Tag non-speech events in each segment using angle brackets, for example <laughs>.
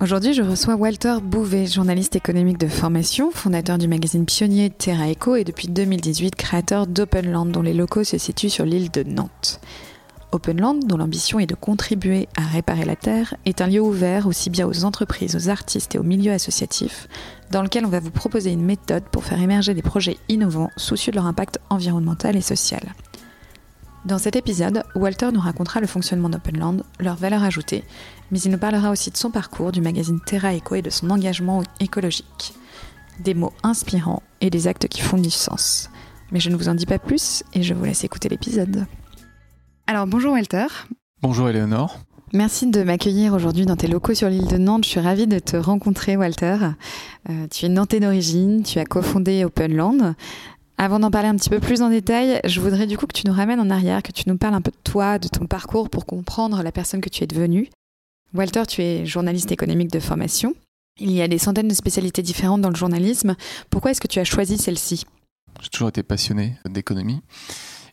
Aujourd'hui, je reçois Walter Bouvet, journaliste économique de formation, fondateur du magazine pionnier Terra Eco et depuis 2018 créateur d'Openland, dont les locaux se situent sur l'île de Nantes. Openland, dont l'ambition est de contribuer à réparer la Terre, est un lieu ouvert aussi bien aux entreprises, aux artistes et aux milieux associatifs, dans lequel on va vous proposer une méthode pour faire émerger des projets innovants soucieux de leur impact environnemental et social. Dans cet épisode, Walter nous racontera le fonctionnement d'Openland, leur valeur ajoutée, mais il nous parlera aussi de son parcours, du magazine Terra Eco et de son engagement écologique. Des mots inspirants et des actes qui font du sens. Mais je ne vous en dis pas plus et je vous laisse écouter l'épisode. Alors bonjour Walter. Bonjour Eleonore. Merci de m'accueillir aujourd'hui dans tes locaux sur l'île de Nantes. Je suis ravie de te rencontrer, Walter. Euh, tu es nantais d'origine, tu as cofondé Openland. Avant d'en parler un petit peu plus en détail, je voudrais du coup que tu nous ramènes en arrière, que tu nous parles un peu de toi, de ton parcours pour comprendre la personne que tu es devenue. Walter, tu es journaliste économique de formation. Il y a des centaines de spécialités différentes dans le journalisme. Pourquoi est-ce que tu as choisi celle-ci? J'ai toujours été passionné d'économie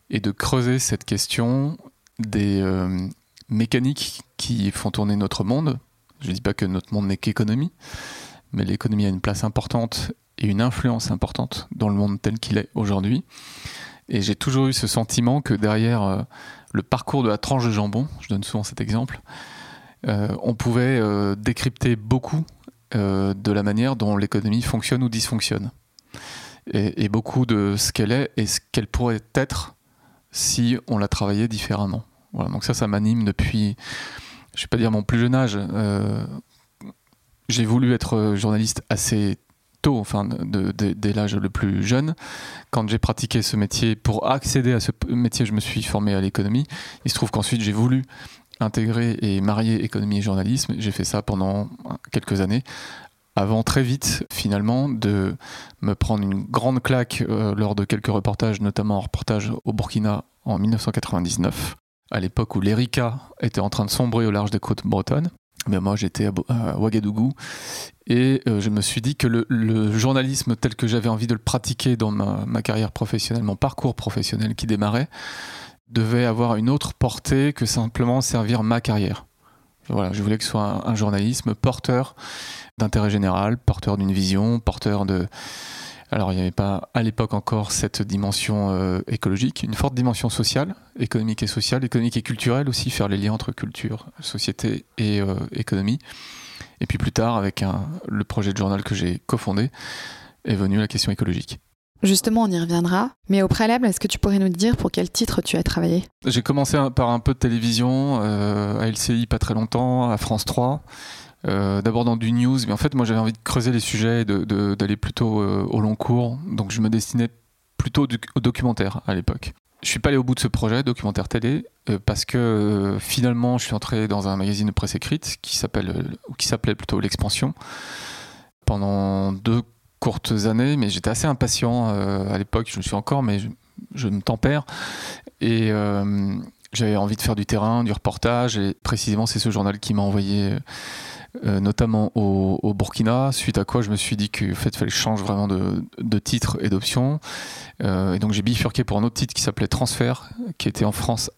et de creuser cette question des euh, mécaniques qui font tourner notre monde. Je ne dis pas que notre monde n'est qu'économie, mais l'économie a une place importante et une influence importante dans le monde tel qu'il est aujourd'hui. Et j'ai toujours eu ce sentiment que derrière euh, le parcours de la tranche de jambon, je donne souvent cet exemple, euh, on pouvait euh, décrypter beaucoup de la manière dont l'économie fonctionne ou dysfonctionne. Et, et beaucoup de ce qu'elle est et ce qu'elle pourrait être si on la travaillait différemment. Voilà, donc ça, ça m'anime depuis, je ne vais pas dire mon plus jeune âge. j'ai voulu être journaliste assez tôt, enfin dès l'âge le plus jeune. Quand j'ai pratiqué ce métier, pour accéder à ce métier, je me suis formé à l'économie. Il se trouve qu'ensuite j'ai voulu intégrer et marier économie et journalisme. J'ai fait ça pendant quelques années avant très vite finalement de me prendre une grande claque euh, lors de quelques reportages, notamment un reportage au Burkina en 1999, à l'époque où l'Erika était en train de sombrer au large des côtes bretonnes. Mais moi j'étais à Ouagadougou et euh, je me suis dit que le, journalisme tel que j'avais envie de le pratiquer dans ma, carrière professionnelle, mon parcours professionnel qui démarrait, devait avoir une autre portée que simplement servir ma carrière. Voilà, je voulais que ce soit un, journalisme porteur d'intérêt général, porteur d'une vision, porteur de... Alors il n'y avait pas à l'époque encore cette dimension euh, écologique, une forte dimension sociale, économique et sociale, économique et culturelle aussi, faire les liens entre culture, société et euh, économie. Et puis plus tard, avec le projet de journal que j'ai cofondé, est venue la question écologique. Justement, on y reviendra. Mais au préalable, est-ce que tu pourrais nous dire pour quel titre tu as travaillé? J'ai commencé par un peu de télévision, euh, à LCI pas très longtemps, à France 3. Euh, d'abord dans du news, mais en fait moi j'avais envie de creuser les sujets, d'aller plutôt euh, au long cours, donc je me destinais plutôt au documentaire à l'époque. Je suis pas allé au bout de ce projet documentaire télé euh, parce que finalement je suis entré dans un magazine de presse écrite qui s'appelait plutôt l'expansion pendant deux courtes années mais j'étais assez impatient à l'époque. Je le suis encore mais je, me tempère. Et j'avais envie de faire du terrain du reportage et précisément c'est ce journal qui m'a envoyé notamment au, Burkina, suite à quoi je me suis dit qu'il fait, fallait que je change vraiment de, de titre et d'option. et donc j'ai bifurqué pour un autre titre qui s'appelait Transfert, qui était en France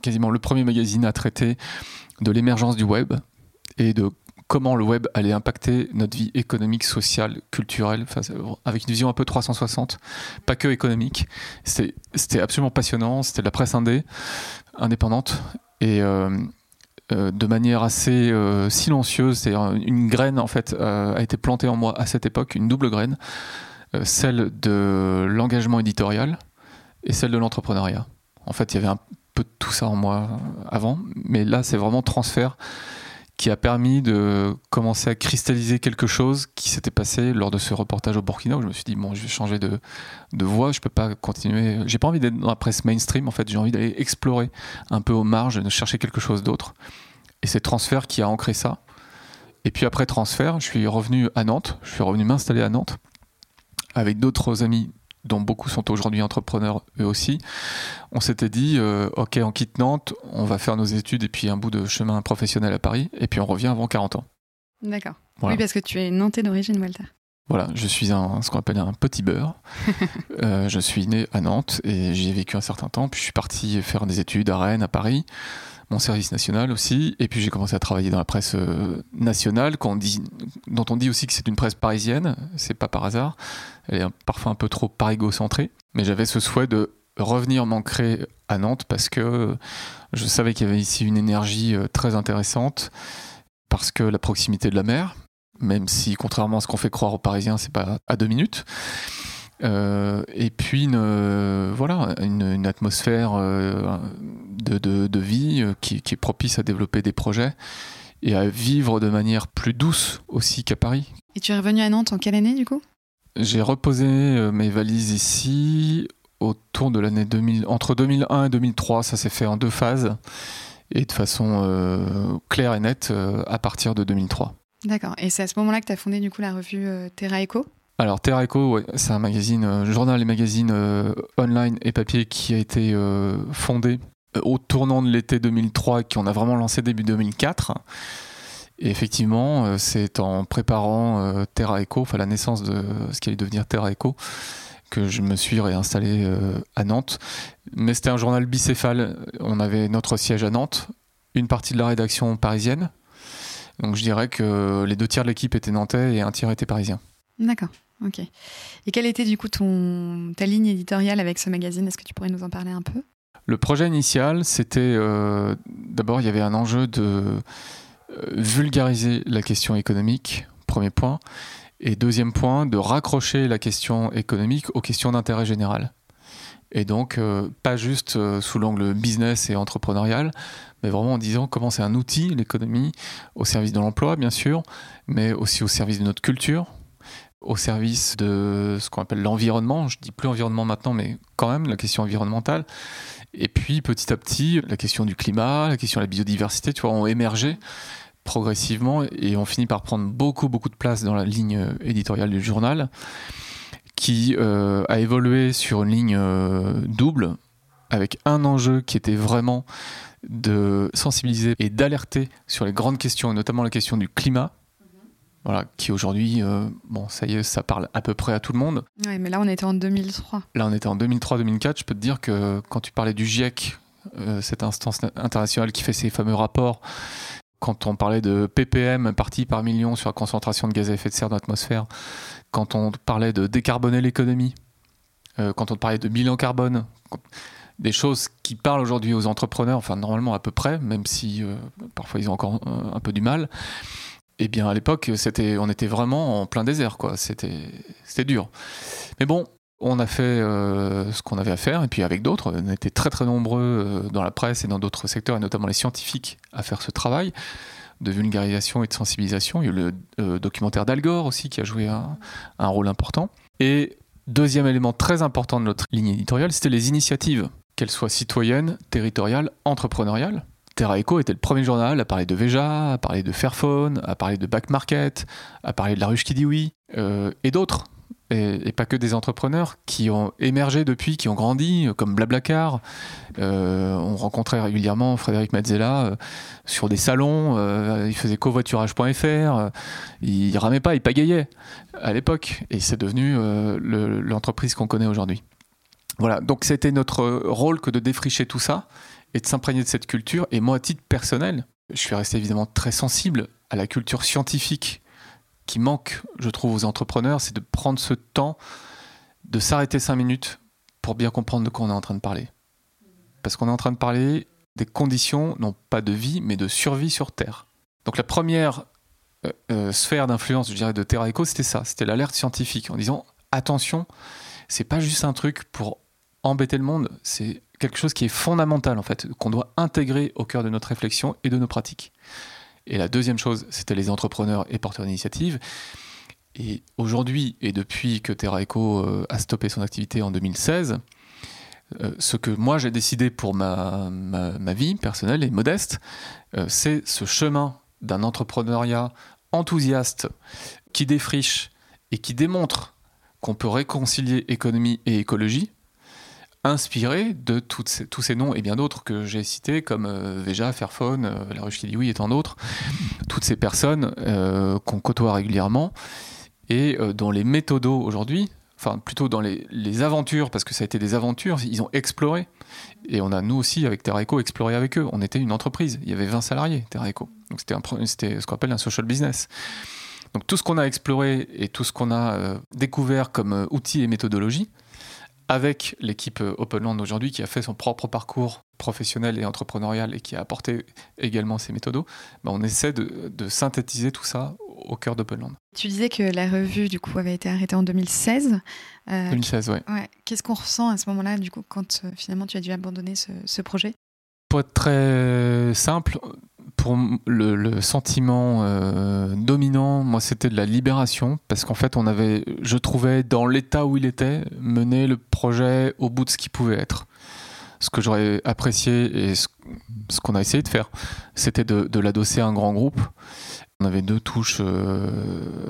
quasiment le premier magazine à traiter de l'émergence du web et de comment le web allait impacter notre vie économique, sociale, culturelle, avec une vision un peu 360, pas que économique. C'était absolument passionnant, c'était de la presse indé, indépendante, et euh, euh, de manière assez euh, silencieuse, c'est une graine en fait a été plantée en moi à cette époque, une double graine, celle de l'engagement éditorial et celle de l'entrepreneuriat. En fait, il y avait un peu de tout ça en moi avant, mais là c'est vraiment transfert qui a permis de commencer à cristalliser quelque chose qui s'était passé lors de ce reportage au Burkina où je me suis dit bon je vais changer de, de voie, je peux pas continuer, j'ai pas envie d'être dans la presse mainstream en fait, j'ai envie d'aller explorer un peu aux marges, de chercher quelque chose d'autre. Et c'est transfert qui a ancré ça. Et puis après transfert, je suis revenu à Nantes, je suis revenu m'installer à Nantes avec d'autres amis dont beaucoup sont aujourd'hui entrepreneurs eux aussi, on s'était dit, euh, ok, on quitte Nantes, on va faire nos études et puis un bout de chemin professionnel à Paris, et puis on revient avant 40 ans. D'accord. Oui, parce que tu es nantais d'origine, Walter. Voilà, je suis un, ce qu'on appelle un petit beurre. <laughs> Euh, je suis né à Nantes et j'y ai vécu un certain temps, puis je suis parti faire des études à Rennes, à Paris mon service national aussi. Et puis j'ai commencé à travailler dans la presse euh, nationale, dont on dit aussi que c'est une presse parisienne. C'est pas par hasard. Elle est parfois un peu trop parigo-centrée. Mais j'avais ce souhait de revenir m'ancrer à Nantes parce que je savais qu'il y avait ici une énergie euh, très intéressante. Parce que la proximité de la mer, même si contrairement à ce qu'on fait croire aux Parisiens, c'est pas à deux minutes. Euh, et puis une, voilà, une, atmosphère euh, de, de, vie euh, qui, qui, est propice à développer des projets et à vivre de manière plus douce aussi qu'à Paris. Et tu es revenu à Nantes en quelle année du coup? J'ai reposé mes valises ici autour de l'année 2000, entre 2001 et 2003, ça s'est fait en deux phases et de façon claire et nette à partir de 2003. D'accord. Et c'est à ce moment-là que tu as fondé du coup la revue Terra Eco? Alors Terra Eco, c'est un magazine, euh, journal et magazine euh, online et papier qui a été euh, fondé au tournant de l'été 2003 et qu'on a vraiment lancé début 2004. Et effectivement, c'est en préparant Terra Eco, enfin la naissance de ce qui allait devenir Terra Eco, que je me suis réinstallé à Nantes. Mais c'était un journal bicéphale. On avait notre siège à Nantes, une partie de la rédaction parisienne. Donc je dirais que les deux tiers de l'équipe étaient nantais et un tiers était parisien. D'accord. Ok. Et quelle était du coup ton, ta ligne éditoriale avec ce magazine? Est-ce que tu pourrais nous en parler un peu? Le projet initial, c'était euh, d'abord, il y avait un enjeu de euh, vulgariser la question économique, premier point, et deuxième point, de raccrocher la question économique aux questions d'intérêt général. Et donc, euh, pas juste sous l'angle business et entrepreneurial, mais vraiment en disant comment c'est un outil, l'économie, au service de l'emploi, bien sûr, mais aussi au service de notre culture, au service de ce qu'on appelle l'environnement. Je dis plus environnement maintenant, mais quand même la question environnementale. Et puis petit à petit, la question du climat, la question de la biodiversité, tu vois, ont émergé progressivement et ont fini par prendre beaucoup beaucoup de place dans la ligne éditoriale du journal, qui euh, a évolué sur une ligne euh, double avec un enjeu qui était vraiment de sensibiliser et d'alerter sur les grandes questions, et notamment la question du climat, voilà, qui aujourd'hui, euh, bon, ça y est, ça parle à peu près à tout le monde. Ouais, mais là, on était en 2003. Là, on était en 2003-2004. Je peux te dire que quand tu parlais du GIEC, euh, cette instance internationale qui fait ces fameux rapports, quand on parlait de ppm parti par million sur la concentration de gaz à effet de serre dans l'atmosphère, quand on parlait de décarboner l'économie, euh, quand on parlait de bilan carbone, des choses qui parlent aujourd'hui aux entrepreneurs, enfin normalement à peu près, même si parfois ils ont encore un peu du mal. Eh bien, à l'époque, on était vraiment en plein désert, quoi. C'était, c'était dur. Mais bon, on a fait euh, ce qu'on avait à faire, et puis avec d'autres, on était très très nombreux euh, dans la presse et dans d'autres secteurs, et notamment les scientifiques, à faire ce travail de vulgarisation et de sensibilisation. Il y a eu le euh, documentaire d'Al Gore aussi qui a joué un, un, rôle important. Et deuxième élément très important de notre ligne éditoriale, c'était les initiatives, qu'elles soient citoyennes, territoriales, entrepreneuriales. Terra Eco était le premier journal à parler de Veja, à parler de Fairphone, à parler de Back Market, à parler de La Ruche qui dit oui, euh, et d'autres. Et, pas que des entrepreneurs qui ont émergé depuis, qui ont grandi, comme Blablacar. Euh, on rencontrait régulièrement Frédéric Mazzella euh, sur des salons. il faisait covoiturage.fr. il ramait pas, il pagayait à l'époque. Et c'est devenu l'entreprise qu'on connaît aujourd'hui. Voilà, donc c'était notre rôle que de défricher tout ça et de s'imprégner de cette culture. Et moi, à titre personnel, je suis resté évidemment très sensible à la culture scientifique qui manque, je trouve, aux entrepreneurs, c'est de prendre ce temps de s'arrêter cinq minutes pour bien comprendre de quoi on est en train de parler. Parce qu'on est en train de parler des conditions, non pas de vie, mais de survie sur Terre. Donc la première euh, euh, sphère d'influence, je dirais, de Terra Eco, c'était ça, c'était l'alerte scientifique, en disant, attention, c'est pas juste un truc pour embêter le monde, c'est quelque chose qui est fondamental en fait, qu'on doit intégrer au cœur de notre réflexion et de nos pratiques. Et la deuxième chose, c'était les entrepreneurs et porteurs d'initiatives. Et aujourd'hui, et depuis que Terra Eco euh, a stoppé son activité en 2016, euh, ce que moi j'ai décidé pour ma, ma, vie personnelle et modeste, euh, c'est ce chemin d'un entrepreneuriat enthousiaste qui défriche et qui démontre qu'on peut réconcilier économie et écologie, inspiré de ces, tous ces noms et bien d'autres que j'ai cités, comme euh, Veja, Fairphone, euh, La Ruche qui dit oui et tant d'autres, toutes ces personnes euh, qu'on côtoie régulièrement et dont les méthodos aujourd'hui, enfin plutôt dans les, les aventures, parce que ça a été des aventures, ils ont exploré. Et on a, nous aussi, avec TerraEco, exploré avec eux. On était une entreprise, il y avait 20 salariés, TerraEco. Donc c'était, ce qu'on appelle un social business. Donc tout ce qu'on a exploré et tout ce qu'on a découvert comme outils et méthodologies, avec l'équipe euh, Openland aujourd'hui qui a fait son propre parcours professionnel et entrepreneurial et qui a apporté également ses méthodos, ben, on essaie de, de synthétiser tout ça au cœur d'Openland. Tu disais que la revue, du coup, avait été arrêtée en 2016. Euh, 2016, ouais. ouais. Qu'est-ce qu'on ressent à ce moment-là, du coup, quand euh, finalement tu as dû abandonner ce, ce projet? Pour être très simple, le, sentiment euh, dominant, moi, c'était de la libération, parce qu'en fait, on avait, je trouvais, dans l'état où il était, mené le projet au bout de ce qu'il pouvait être. Ce que j'aurais apprécié et ce, qu'on a essayé de faire, c'était de, de l'adosser à un grand groupe. On avait deux touches euh,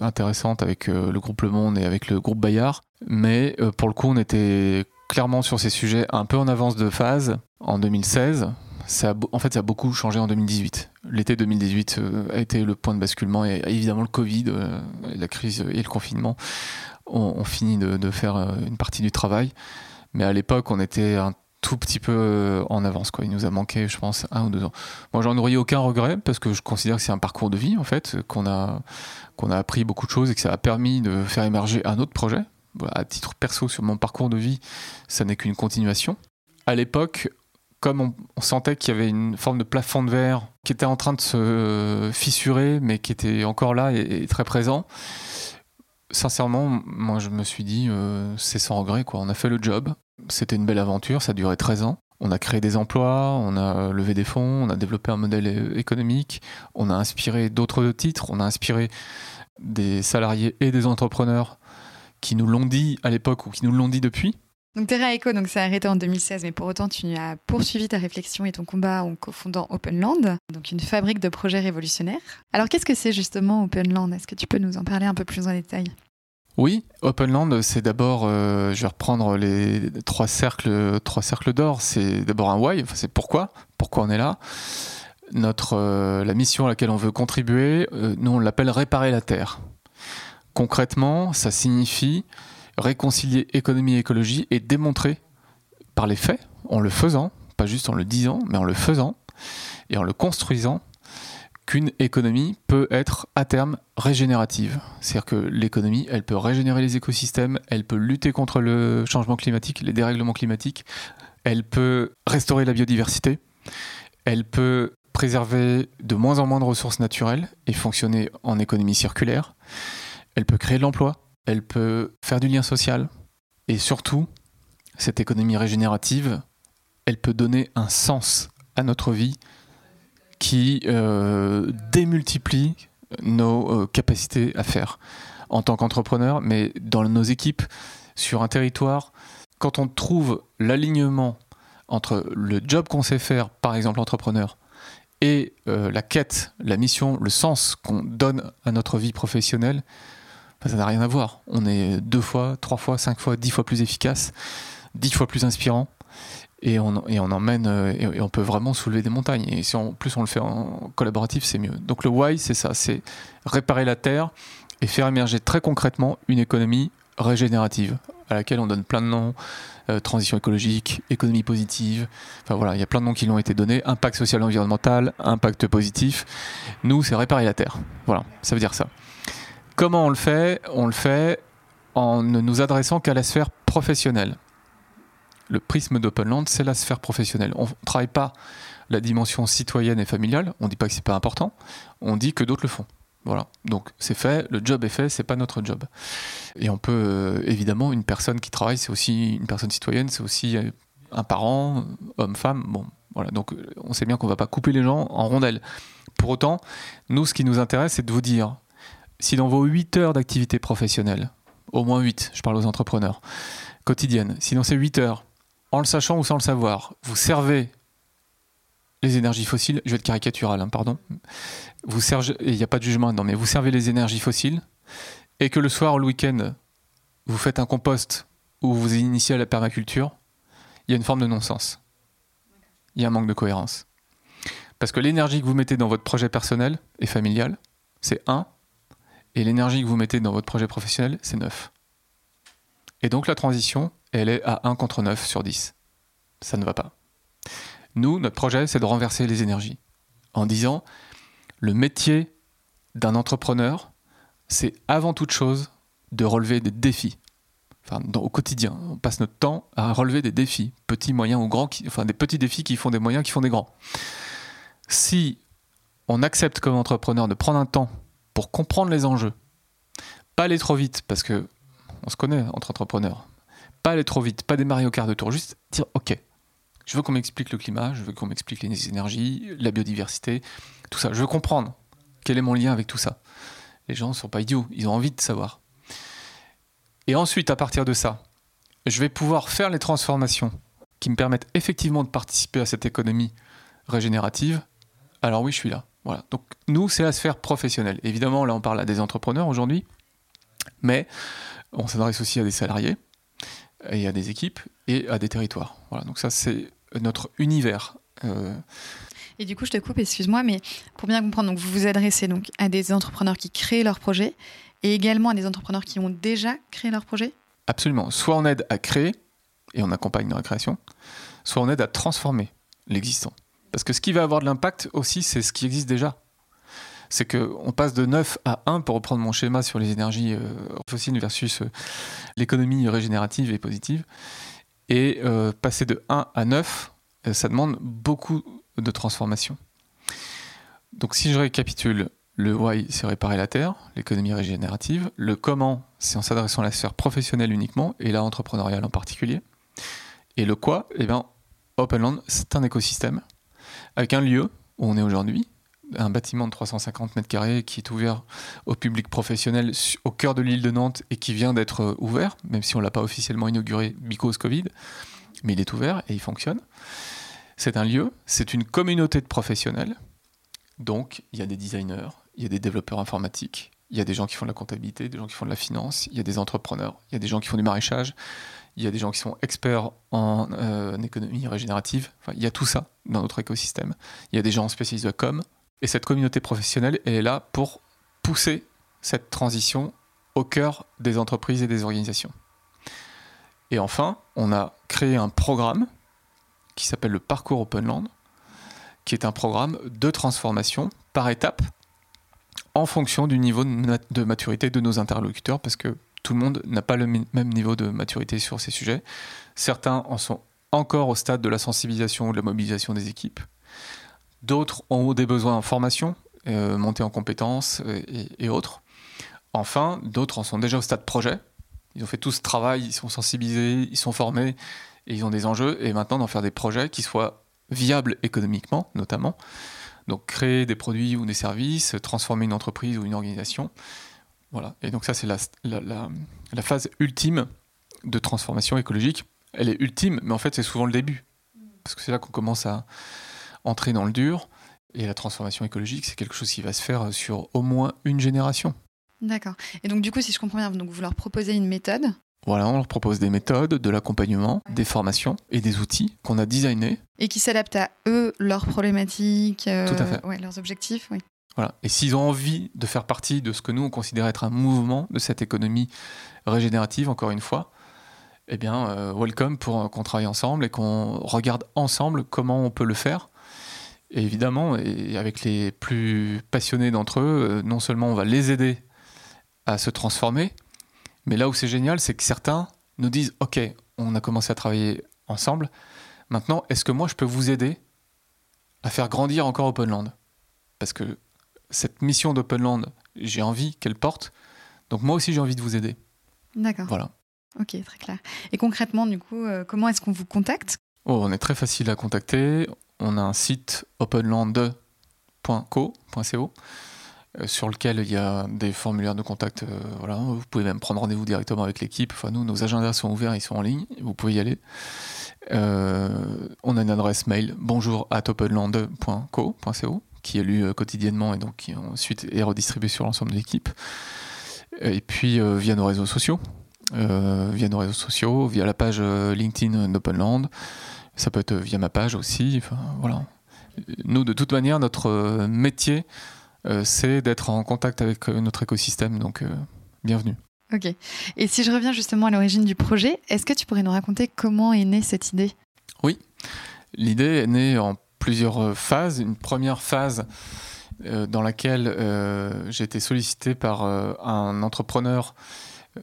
intéressantes avec euh, le groupe Le Monde et avec le groupe Bayard, mais pour le coup, on était clairement sur ces sujets un peu en avance de phase en 2016. Ça a en fait, ça a beaucoup changé en 2018. L'été 2018 euh, a été le point de basculement et évidemment le Covid, euh, la crise et le confinement ont, ont fini de, faire euh, une partie du travail. Mais à l'époque, on était un tout petit peu en avance. Il nous a manqué, je pense, un ou deux ans. Moi, j'en aurais aucun regret parce que je considère que c'est un parcours de vie, en fait, qu'on a, qu'on a appris beaucoup de choses et que ça a permis de faire émerger un autre projet. À titre perso, sur mon parcours de vie, ça n'est qu'une continuation. À l'époque, comme on, sentait qu'il y avait une forme de plafond de verre qui était en train de se fissurer, mais qui était encore là et, très présent, sincèrement, moi je me suis dit, euh, c'est sans regret, quoi. On a fait le job. C'était une belle aventure, ça a duré 13 ans. On a créé des emplois, on a levé des fonds, on a développé un modèle é- économique, on a inspiré d'autres titres, on a inspiré des salariés et des entrepreneurs qui nous l'ont dit à l'époque ou qui nous l'ont dit depuis. Donc Terra ça a arrêté en 2016, mais pour autant tu as poursuivi ta réflexion et ton combat en cofondant Openland, donc une fabrique de projets révolutionnaires. Alors qu'est-ce que c'est justement Openland? Est-ce que tu peux nous en parler un peu plus en détail? Oui, Openland, c'est d'abord, euh, je vais reprendre les trois cercles, trois cercles d'or. C'est d'abord un why, c'est pourquoi, pourquoi on est là. Notre, euh, la mission à laquelle on veut contribuer, euh, nous on l'appelle réparer la terre. Concrètement, ça signifie réconcilier économie et écologie et démontrer par les faits, en le faisant, pas juste en le disant, mais en le faisant et en le construisant, qu'une économie peut être à terme régénérative. C'est-à-dire que l'économie, elle peut régénérer les écosystèmes, elle peut lutter contre le changement climatique, les dérèglements climatiques, elle peut restaurer la biodiversité, elle peut préserver de moins en moins de ressources naturelles et fonctionner en économie circulaire, elle peut créer de l'emploi, elle peut faire du lien social, et surtout, cette économie régénérative, elle peut donner un sens à notre vie qui euh, démultiplie nos euh, capacités à faire en tant qu'entrepreneur, mais dans nos équipes, sur un territoire. Quand on trouve l'alignement entre le job qu'on sait faire, par exemple entrepreneur, et euh, la quête, la mission, le sens qu'on donne à notre vie professionnelle, ça n'a rien à voir. On est deux fois, trois fois, cinq fois, dix fois plus efficace, dix fois plus inspirant. Et on, et on emmène euh, et, on peut vraiment soulever des montagnes. Et si en plus on le fait en collaboratif c'est mieux. Donc le why c'est ça c'est réparer la terre et faire émerger très concrètement une économie régénérative à laquelle on donne plein de noms euh, transition écologique économie positive. Enfin voilà il y a plein de noms qui l'ont été donnés. Impact social et environnemental impact positif. Nous c'est réparer la terre. Voilà ça veut dire ça comment on le fait? On le fait en ne nous adressant qu'à la sphère professionnelle. Le prisme d'Openland, c'est la sphère professionnelle. On ne travaille pas la dimension citoyenne et familiale, on ne dit pas que c'est pas important, on dit que d'autres le font. Voilà, donc c'est fait, le job est fait, c'est pas notre job. Et on peut, euh, évidemment, une personne qui travaille, c'est aussi une personne citoyenne, c'est aussi euh, un parent, homme, femme, bon, voilà, donc euh, on sait bien qu'on va pas couper les gens en rondelles. Pour autant, nous, ce qui nous intéresse, c'est de vous dire, si dans vos 8 heures d'activité professionnelle, au moins 8, je parle aux entrepreneurs, quotidiennes, si dans ces 8 heures, en le sachant ou sans le savoir, vous servez les énergies fossiles, je vais être caricatural, hein, pardon, vous il n'y a pas de jugement dedans, mais vous servez les énergies fossiles, et que le soir ou le week-end, vous faites un compost ou vous initiez à la permaculture, il y a une forme de non-sens. Il y a un manque de cohérence. Parce que l'énergie que vous mettez dans votre projet personnel et familial, c'est 1, et l'énergie que vous mettez dans votre projet professionnel, c'est 9. Et donc la transition, elle est à 1 contre 9 sur 10. Ça ne va pas. Nous, notre projet, c'est de renverser les énergies. En disant, le métier d'un entrepreneur, c'est avant toute chose de relever des défis. Enfin, au quotidien, on passe notre temps à relever des défis, petits, moyens ou grands, enfin des petits défis qui font des moyens, qui font des grands. Si on accepte comme entrepreneur de prendre un temps pour comprendre les enjeux, pas aller trop vite, parce que on se connaît entre entrepreneurs, pas aller trop vite, pas démarrer au quart de tour, juste dire ok, je veux qu'on m'explique le climat, je veux qu'on m'explique les énergies, la biodiversité, tout ça. Je veux comprendre quel est mon lien avec tout ça. Les gens ne sont pas idiots, ils ont envie de savoir. Et ensuite, à partir de ça, je vais pouvoir faire les transformations qui me permettent effectivement de participer à cette économie régénérative. Alors oui, je suis là. Voilà. Donc nous, c'est la sphère professionnelle. Évidemment, là, on parle à des entrepreneurs aujourd'hui, mais on s'adresse aussi à des salariés et à des équipes et à des territoires. Voilà. Donc ça, c'est notre univers. Euh, et du coup, je te coupe, excuse-moi, mais pour bien comprendre, donc vous vous adressez donc à des entrepreneurs qui créent leur projet et également à des entrepreneurs qui ont déjà créé leur projet? Absolument. Soit on aide à créer et on accompagne dans la création, soit on aide à transformer l'existant. Parce que ce qui va avoir de l'impact aussi, c'est ce qui existe déjà. C'est qu'on passe de 9 à 1, pour reprendre mon schéma sur les énergies euh, fossiles versus euh, l'économie régénérative et positive. Et euh, passer de 1 à 9, ça demande beaucoup de transformation. Donc si je récapitule, le why, c'est réparer la Terre, l'économie régénérative. Le comment, c'est en s'adressant à la sphère professionnelle uniquement, et là entrepreneuriale en particulier. Et le quoi, eh bien, Openland, c'est un écosystème avec un lieu où on est aujourd'hui, un bâtiment de 350 mètres carrés qui est ouvert au public professionnel au cœur de l'île de Nantes et qui vient d'être euh, ouvert, même si on ne l'a pas officiellement inauguré because Covid, mais il est ouvert et il fonctionne. C'est un lieu, c'est une communauté de professionnels. Donc, il y a des designers, il y a des développeurs informatiques, il y a des gens qui font de la comptabilité, des gens qui font de la finance, il y a des entrepreneurs, il y a des gens qui font du maraîchage, il y a des gens qui sont experts en, euh, économie régénérative. il y a tout ça dans notre écosystème. Il y a des gens spécialisés de com. Et cette communauté professionnelle est là pour pousser cette transition au cœur des entreprises et des organisations. Et enfin, on a créé un programme qui s'appelle le Parcours Openland, qui est un programme de transformation par étapes en fonction du niveau de maturité de nos interlocuteurs, parce que tout le monde n'a pas le même niveau de maturité sur ces sujets. Certains en sont encore au stade de la sensibilisation ou de la mobilisation des équipes. D'autres ont des besoins en formation, euh, montée en compétences euh, et, autres. Enfin, d'autres en sont déjà au stade projet. Ils ont fait tout ce travail, ils sont sensibilisés, ils sont formés, et ils ont des enjeux. Et maintenant, d'en faire des projets qui soient viables économiquement, notamment. Donc, créer des produits ou des services, transformer une entreprise ou une organisation. Voilà. Et donc, ça, c'est la, la, phase ultime de transformation écologique. Elle est ultime, mais en fait, c'est souvent le début. Parce que c'est là qu'on commence à entrer dans le dur. Et la transformation écologique, c'est quelque chose qui va se faire sur au moins une génération. D'accord. Et donc, du coup, si je comprends bien, donc vous leur proposez une méthode voilà, on leur propose des méthodes, de l'accompagnement, des formations et des outils qu'on a designés. Et qui s'adaptent à eux, leurs problématiques, euh, Tout à fait. Ouais, leurs objectifs. Oui. Et s'ils ont envie de faire partie de ce que nous, on considère être un mouvement de cette économie régénérative, encore une fois, eh bien, euh, welcome pour qu'on travaille ensemble et qu'on regarde ensemble comment on peut le faire. Et évidemment, et avec les plus passionnés d'entre eux, euh, non seulement on va les aider à se transformer, mais là où c'est génial, c'est que certains nous disent Ok, on a commencé à travailler ensemble. Maintenant, est-ce que moi je peux vous aider à faire grandir encore Openland? Parce que cette mission d'Openland, j'ai envie qu'elle porte. Donc moi aussi, j'ai envie de vous aider. D'accord. Voilà. Ok, très clair. Et concrètement, du coup, euh, comment est-ce qu'on vous contacte? Oh, On est très facile à contacter. On a un site openland.co, euh, sur lequel il y a des formulaires de contact. Euh, voilà. Vous pouvez même prendre rendez-vous directement avec l'équipe. Enfin, nous, nos agendas sont ouverts, ils sont en ligne. Vous pouvez y aller. on a une adresse mail bonjour at openland.co, qui est lu quotidiennement et donc qui ensuite est redistribué sur l'ensemble de l'équipe. Et puis via nos réseaux sociaux. via nos réseaux sociaux, via la page LinkedIn d'Openland. Ça peut être via ma page aussi. Enfin, voilà. Nous, de toute manière, notre métier, c'est d'être en contact avec notre écosystème. Donc, bienvenue. Ok. Et si je reviens justement à l'origine du projet, est-ce que tu pourrais nous raconter comment est née cette idée? Oui. L'idée est née en plusieurs phases. Une première phase euh, dans laquelle euh, j'ai été sollicité par euh, un entrepreneur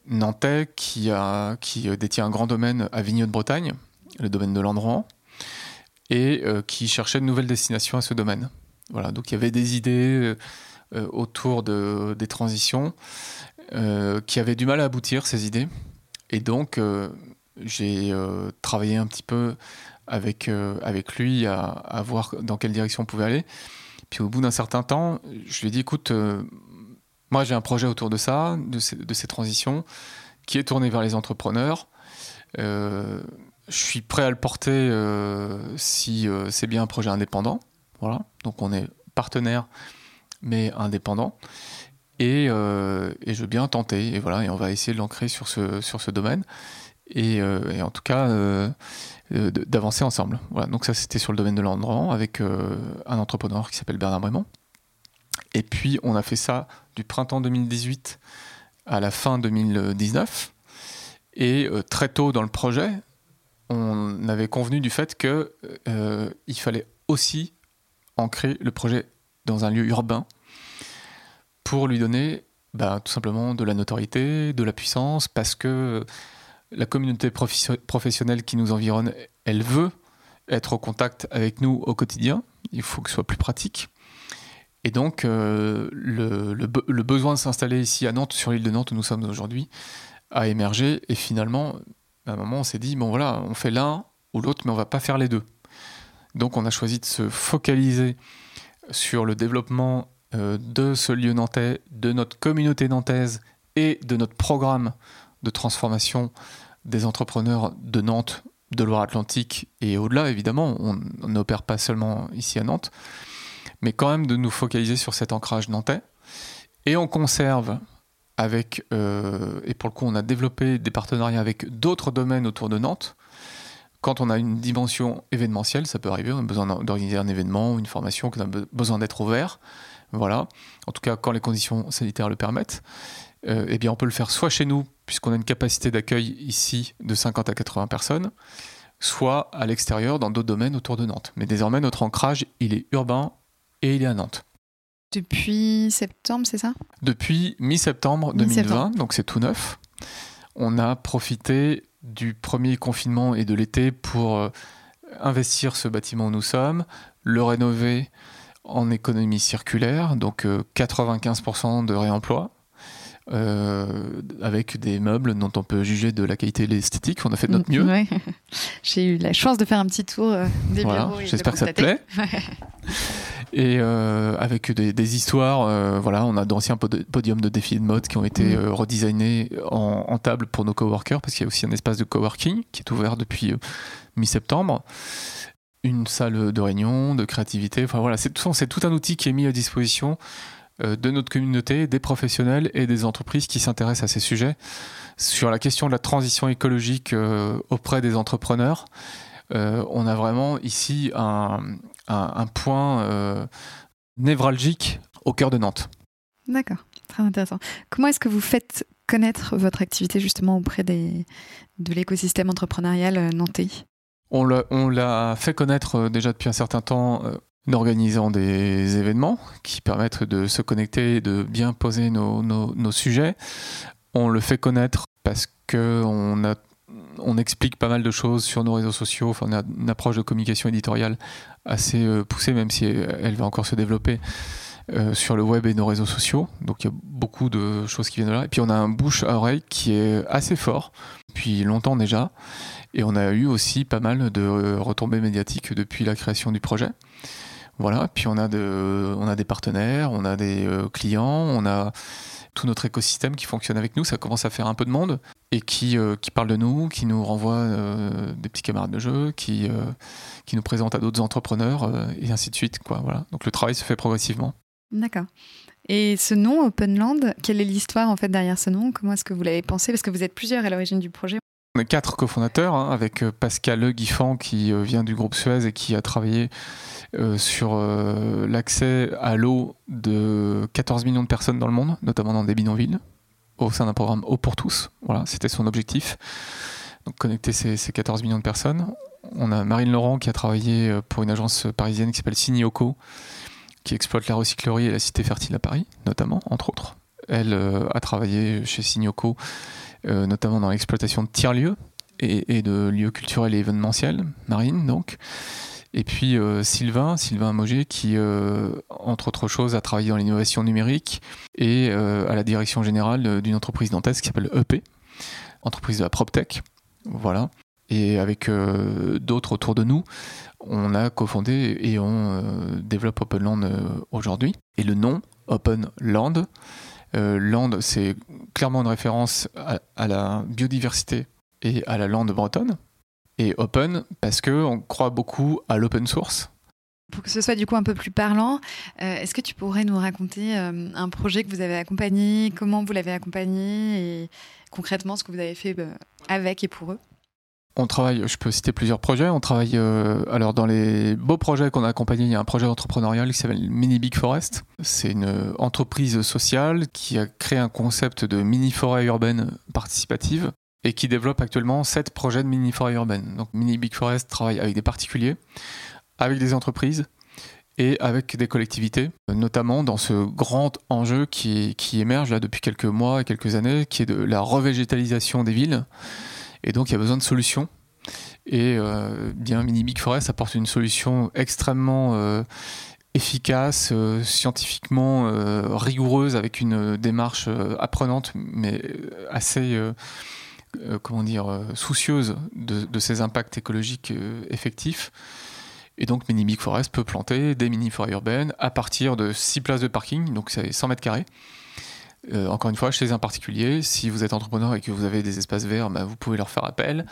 nantais qui, a, qui détient un grand domaine à Vigneux de Bretagne, le domaine de l'Androan, et qui cherchait de nouvelles destinations à ce domaine. Voilà, donc il y avait des idées autour de, des transitions qui avaient du mal à aboutir, ces idées. Et donc, j'ai travaillé un petit peu avec, avec lui à, voir dans quelle direction on pouvait aller. Puis au bout d'un certain temps, je lui ai dit, écoute, euh, moi j'ai un projet autour de ça, de ces, transitions, qui est tourné vers les entrepreneurs. Euh, je suis prêt à le porter euh, si c'est bien un projet indépendant. Voilà. Donc on est partenaire, mais indépendant. Et, je veux bien tenter. Et voilà, et on va essayer de l'ancrer sur ce, sur ce domaine. Et, et en tout cas, euh, d'avancer ensemble. Voilà, donc ça c'était sur le domaine de l'endroit avec euh, un entrepreneur qui s'appelle Bernard Brémond. Et puis on a fait ça du printemps 2018 à la fin 2019. Et euh, très tôt dans le projet, on avait convenu du fait qu'il il fallait aussi ancrer le projet dans un lieu urbain pour lui donner bah, tout simplement de la notoriété, de la puissance, parce que la communauté professionnelle qui nous environne, elle veut être au contact avec nous au quotidien. Il faut que ce soit plus pratique. Et donc, euh, le, besoin de s'installer ici à Nantes, sur l'île de Nantes où nous sommes aujourd'hui, a émergé. Et finalement, à un moment, on s'est dit, bon voilà, on fait l'un ou l'autre, mais on va pas faire les deux. Donc, on a choisi de se focaliser sur le développement euh, de ce lieu nantais, de notre communauté nantaise et de notre programme de transformation des entrepreneurs de Nantes, de Loire-Atlantique et au-delà, évidemment. On n'opère pas seulement ici à Nantes, mais quand même de nous focaliser sur cet ancrage nantais. Et on conserve avec, euh, et pour le coup, on a développé des partenariats avec d'autres domaines autour de Nantes. Quand on a une dimension événementielle, ça peut arriver, on a besoin d'organiser un événement, une formation, qu'on a besoin d'être ouvert. Voilà. En tout cas, quand les conditions sanitaires le permettent. Euh, eh bien, on peut le faire soit chez nous, puisqu'on a une capacité d'accueil ici de 50 à 80 personnes, soit à l'extérieur dans d'autres domaines autour de Nantes. Mais désormais, notre ancrage, il est urbain et il est à Nantes. Depuis septembre, c'est ça? Depuis mi-septembre 2020, donc c'est tout neuf. On a profité du premier confinement et de l'été pour euh, investir ce bâtiment où nous sommes, le rénover en économie circulaire, donc 95% euh, de réemploi, euh, avec des meubles dont on peut juger de la qualité et l'esthétique. On a fait de notre mieux. <laughs> J'ai eu la chance de faire un petit tour euh, des bureaux. J'espère que ça te plaît. <laughs> et euh, avec des, histoires, voilà, on a d'anciens podiums de défis de mode qui ont été mm. redesignés en, en, table pour nos coworkers, parce qu'il y a aussi un espace de coworking qui est ouvert depuis mi-septembre une salle de réunion, de créativité. Enfin voilà, c'est tout un outil qui est mis à disposition de notre communauté, des professionnels et des entreprises qui s'intéressent à ces sujets. Sur la question de la transition écologique euh, auprès des entrepreneurs, euh, on a vraiment ici un, point névralgique au cœur de Nantes. D'accord, très intéressant. Comment est-ce que vous faites connaître votre activité justement auprès des, de l'écosystème entrepreneurial nantais? On l'a fait connaître déjà depuis un certain temps organisant des événements qui permettent de se connecter et de bien poser nos, sujets. On le fait connaître parce qu'on on explique pas mal de choses sur nos réseaux sociaux. Enfin, on a une approche de communication éditoriale assez euh, poussée, même si elle va encore se développer euh, sur le web et nos réseaux sociaux. Donc il y a beaucoup de choses qui viennent de là. Et puis on a un bouche à oreille qui est assez fort, depuis longtemps déjà. Et on a eu aussi pas mal de retombées médiatiques depuis la création du projet. Voilà, puis on a, des partenaires, on a des euh, clients, on a tout notre écosystème qui fonctionne avec nous. Ça commence à faire un peu de monde et qui, euh, qui parle de nous, qui nous renvoie euh, des petits camarades de jeu, qui, qui nous présente à d'autres entrepreneurs et ainsi de suite. Voilà. Donc le travail se fait progressivement. D'accord. Et ce nom, Openland, quelle est l'histoire en fait derrière ce nom? Comment est-ce que vous l'avez pensé? Parce que vous êtes plusieurs à l'origine du projet. On est quatre cofondateurs, hein, avec euh, Pascal Guiffan qui euh, vient du groupe Suez et qui a travaillé euh, sur l'accès à l'eau de 14 millions de personnes dans le monde, notamment dans des bidonvilles, au sein d'un programme Eau pour tous. Voilà, c'était son objectif. Donc connecter ces, ces, 14 millions de personnes. On a Marine Laurent qui a travaillé pour une agence parisienne qui s'appelle Signioco, qui exploite la recyclerie et la cité fertile à Paris, notamment, entre autres. Elle a travaillé chez Signoco, notamment dans l'exploitation de tiers-lieux et, de lieux culturels et événementiels, marine donc. Et puis euh, Sylvain, Sylvain Moget, qui, entre autres choses, a travaillé dans l'innovation numérique et à la direction générale d'une entreprise nantaise qui s'appelle EP, entreprise de la PropTech. Voilà. Et avec d'autres autour de nous, on a cofondé et on euh, développe Openland euh, aujourd'hui. Et le nom, Open Land, euh, land, c'est clairement une référence à, la biodiversité et à la lande bretonne. Et open, parce qu'on croit beaucoup à l'open source. Pour que ce soit du coup un peu plus parlant, est-ce que tu pourrais nous raconter un projet que vous avez accompagné, comment vous l'avez accompagné et concrètement ce que vous avez fait avec et pour eux? On travaille, je peux citer plusieurs projets. On travaille, euh, alors dans les beaux projets qu'on a accompagnés, il y a un projet entrepreneurial qui s'appelle Mini Big Forest. C'est une entreprise sociale qui a créé un concept de mini forêt urbaine participative et qui développe actuellement sept projets de mini forêt urbaine. Donc Mini Big Forest travaille avec des particuliers, avec des entreprises et avec des collectivités, notamment dans ce grand enjeu qui, émerge depuis quelques mois et quelques années, qui est de la revégétalisation des villes et donc, il y a besoin de solutions. Et euh, bien, Mini Big Forest apporte une solution extrêmement euh, efficace, euh, scientifiquement rigoureuse, avec une démarche apprenante, mais assez, comment dire, soucieuse de, de, ses impacts écologiques effectifs. Et donc, Mini Big Forest peut planter des mini forêts urbaines à partir de 6 places de parking, donc c'est 100 mètres carrés. Euh, encore une fois, chez un particulier, si vous êtes entrepreneur et que vous avez des espaces verts, bah, vous pouvez leur faire appel.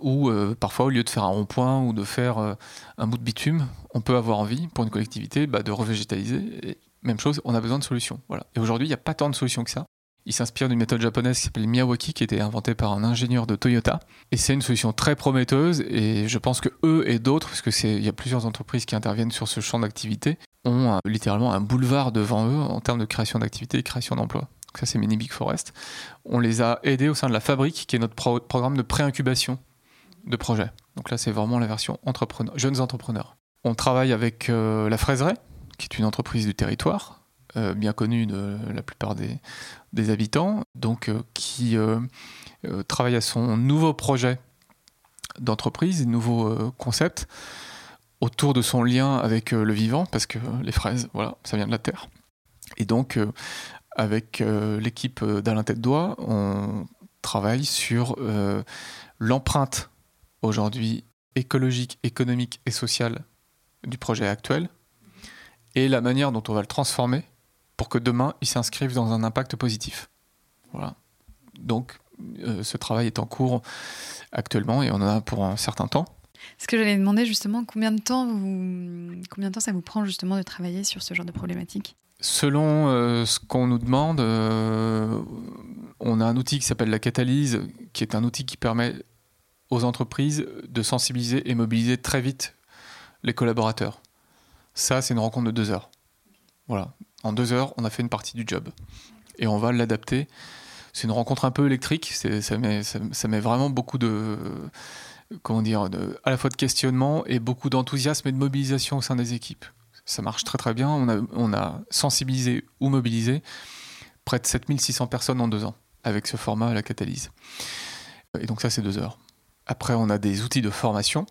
Ou euh, parfois, au lieu de faire un rond-point ou de faire euh, un bout de bitume, on peut avoir envie, pour une collectivité, bah, de revégétaliser. Et même chose, on a besoin de solutions. Voilà. Et aujourd'hui, il n'y a pas tant de solutions que ça. Il s'inspire d'une méthode japonaise qui s'appelle Miyawaki, qui a été inventée par un ingénieur de Toyota. Et c'est une solution très prometteuse. Et je pense que eux et d'autres, parce qu'il y a plusieurs entreprises qui interviennent sur ce champ d'activité, ont littéralement un boulevard devant eux en termes de création d'activité et création d'emplois. Ça, c'est Mini Big Forest. On les a aidés au sein de la Fabrique, qui est notre programme de pré-incubation de projets. Donc là, c'est vraiment la version entrepreneur, jeunes entrepreneurs. On travaille avec euh, la Fraiseraie, qui est une entreprise du territoire, euh, bien connue de la plupart des, habitants, donc euh, qui travaille à son nouveau projet d'entreprise, nouveau concept autour de son lien avec euh, le vivant, parce que les fraises, voilà, ça vient de la terre. Et donc, euh, avec euh, l'équipe d'Alain Tête d'Oie, on travaille sur l'empreinte aujourd'hui écologique, économique et sociale du projet actuel et la manière dont on va le transformer pour que demain il s'inscrive dans un impact positif. Voilà. Donc ce travail est en cours actuellement et on en a pour un certain temps. Ce que j'allais demander justement, combien de temps combien de temps ça vous prend justement de travailler sur ce genre de problématique Selon euh, ce qu'on nous demande, euh, on a un outil qui s'appelle la catalyse, qui est un outil qui permet aux entreprises de sensibiliser et mobiliser très vite les collaborateurs. Ça, c'est une rencontre de deux heures. Voilà. En deux heures, on a fait une partie du job. Et on va l'adapter. C'est une rencontre un peu électrique. Ça met vraiment beaucoup de comment dire, à la fois de questionnement et beaucoup d'enthousiasme et de mobilisation au sein des équipes. Ça marche très très bien. On a, on a sensibilisé ou mobilisé près de 7600 personnes en deux ans avec ce format à la catalyse. Et donc ça, c'est deux heures. Après, on a des outils de formation.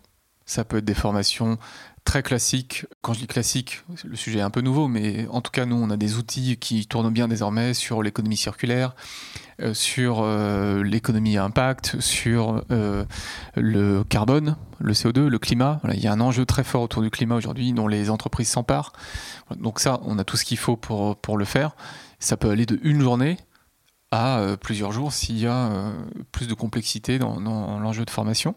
Ça peut être des formations très classiques. Quand je dis classique, le sujet est un peu nouveau, mais en tout cas, nous, on a des outils qui tournent bien désormais sur l'économie circulaire, sur euh, l'économie à impact, sur euh, le carbone, le CO2, le climat. il y a un enjeu très fort autour du climat aujourd'hui dont les entreprises s'emparent. Donc ça, on a tout ce qu'il faut pour, pour le faire. Ça peut aller de une journée à plusieurs jours s'il y a plus de complexité dans l'enjeu de formation.